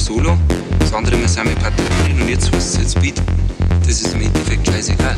Solo, das andere Mal sind wir Patrouillen und jetzt was es jetzt bietet. Das ist im Endeffekt scheißegal.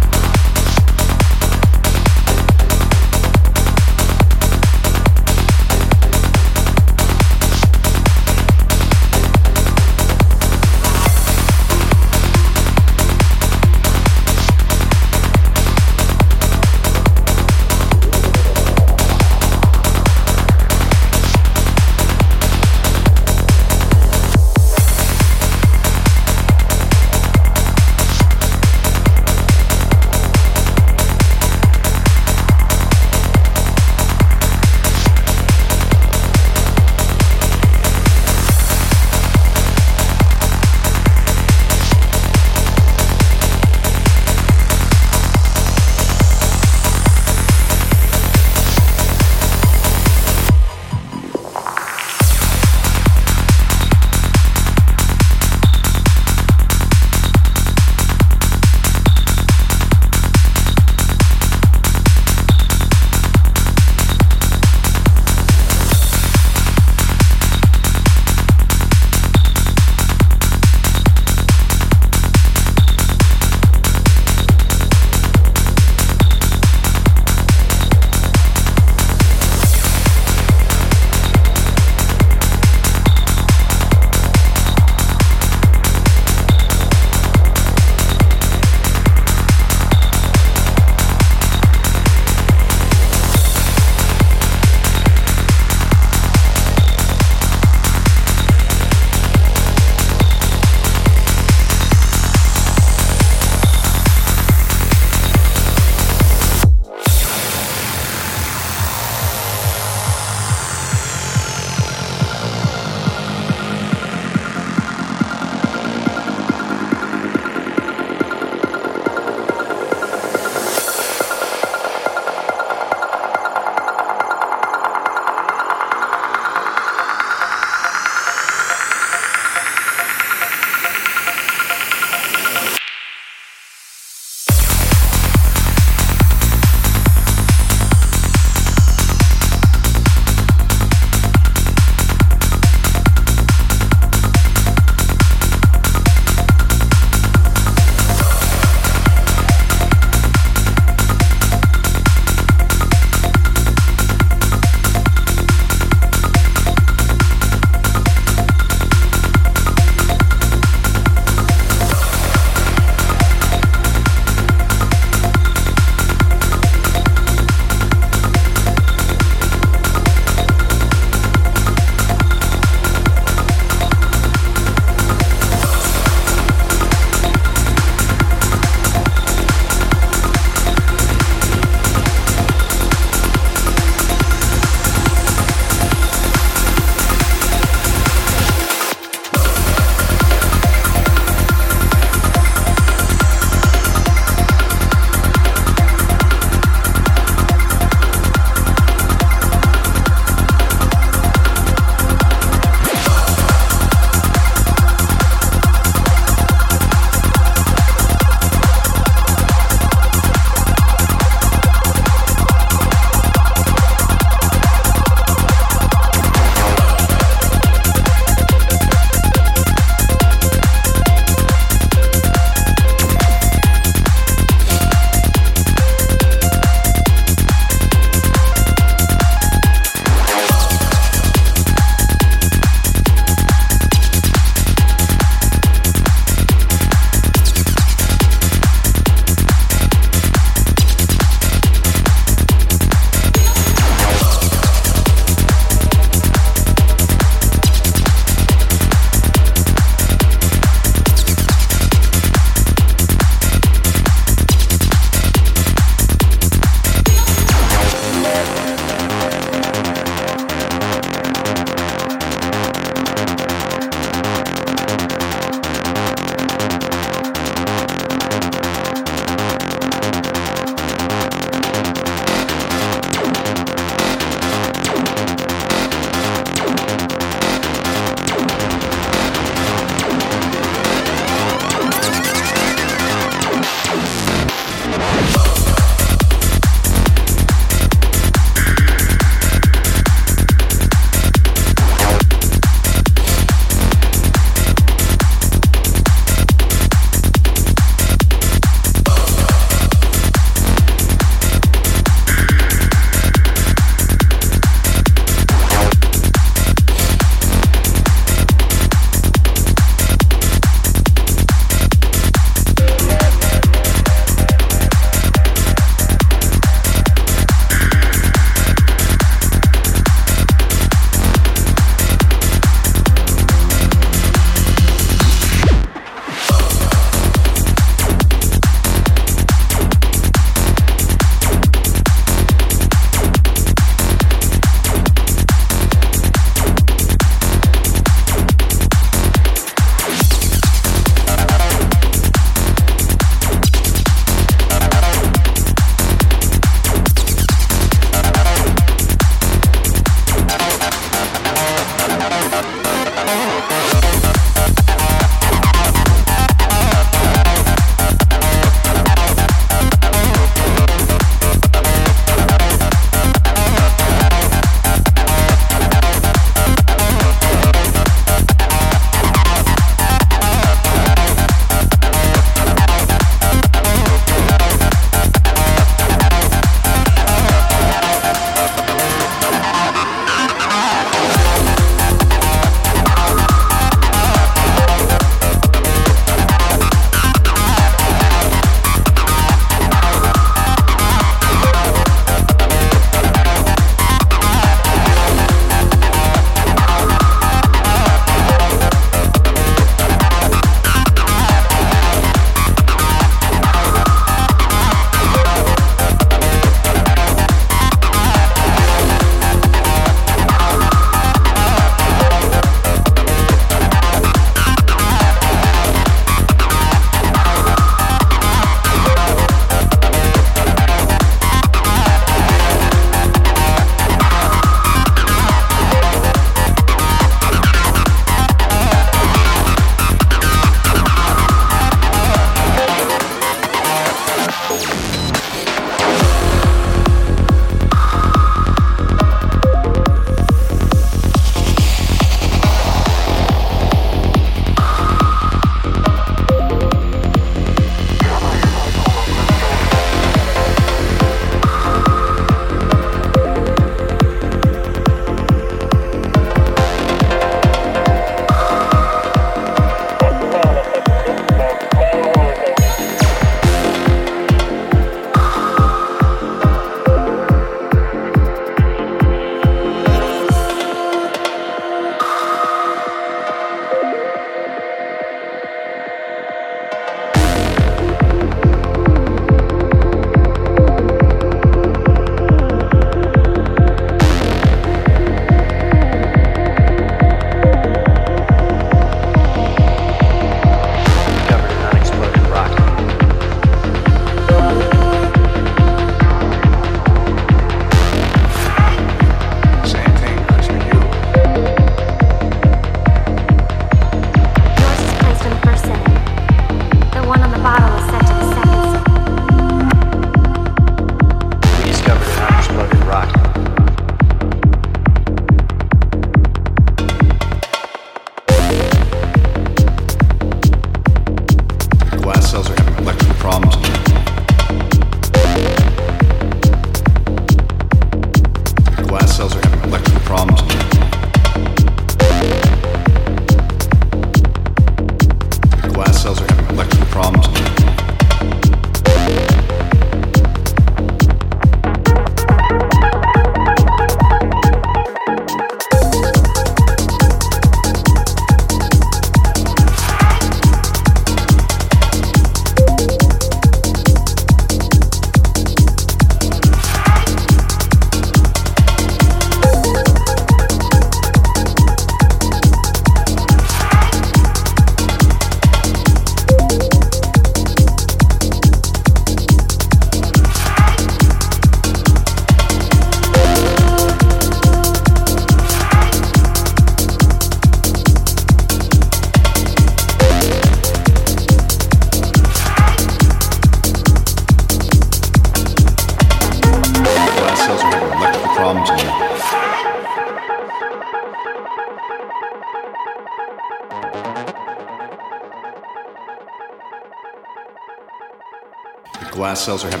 Cells are having.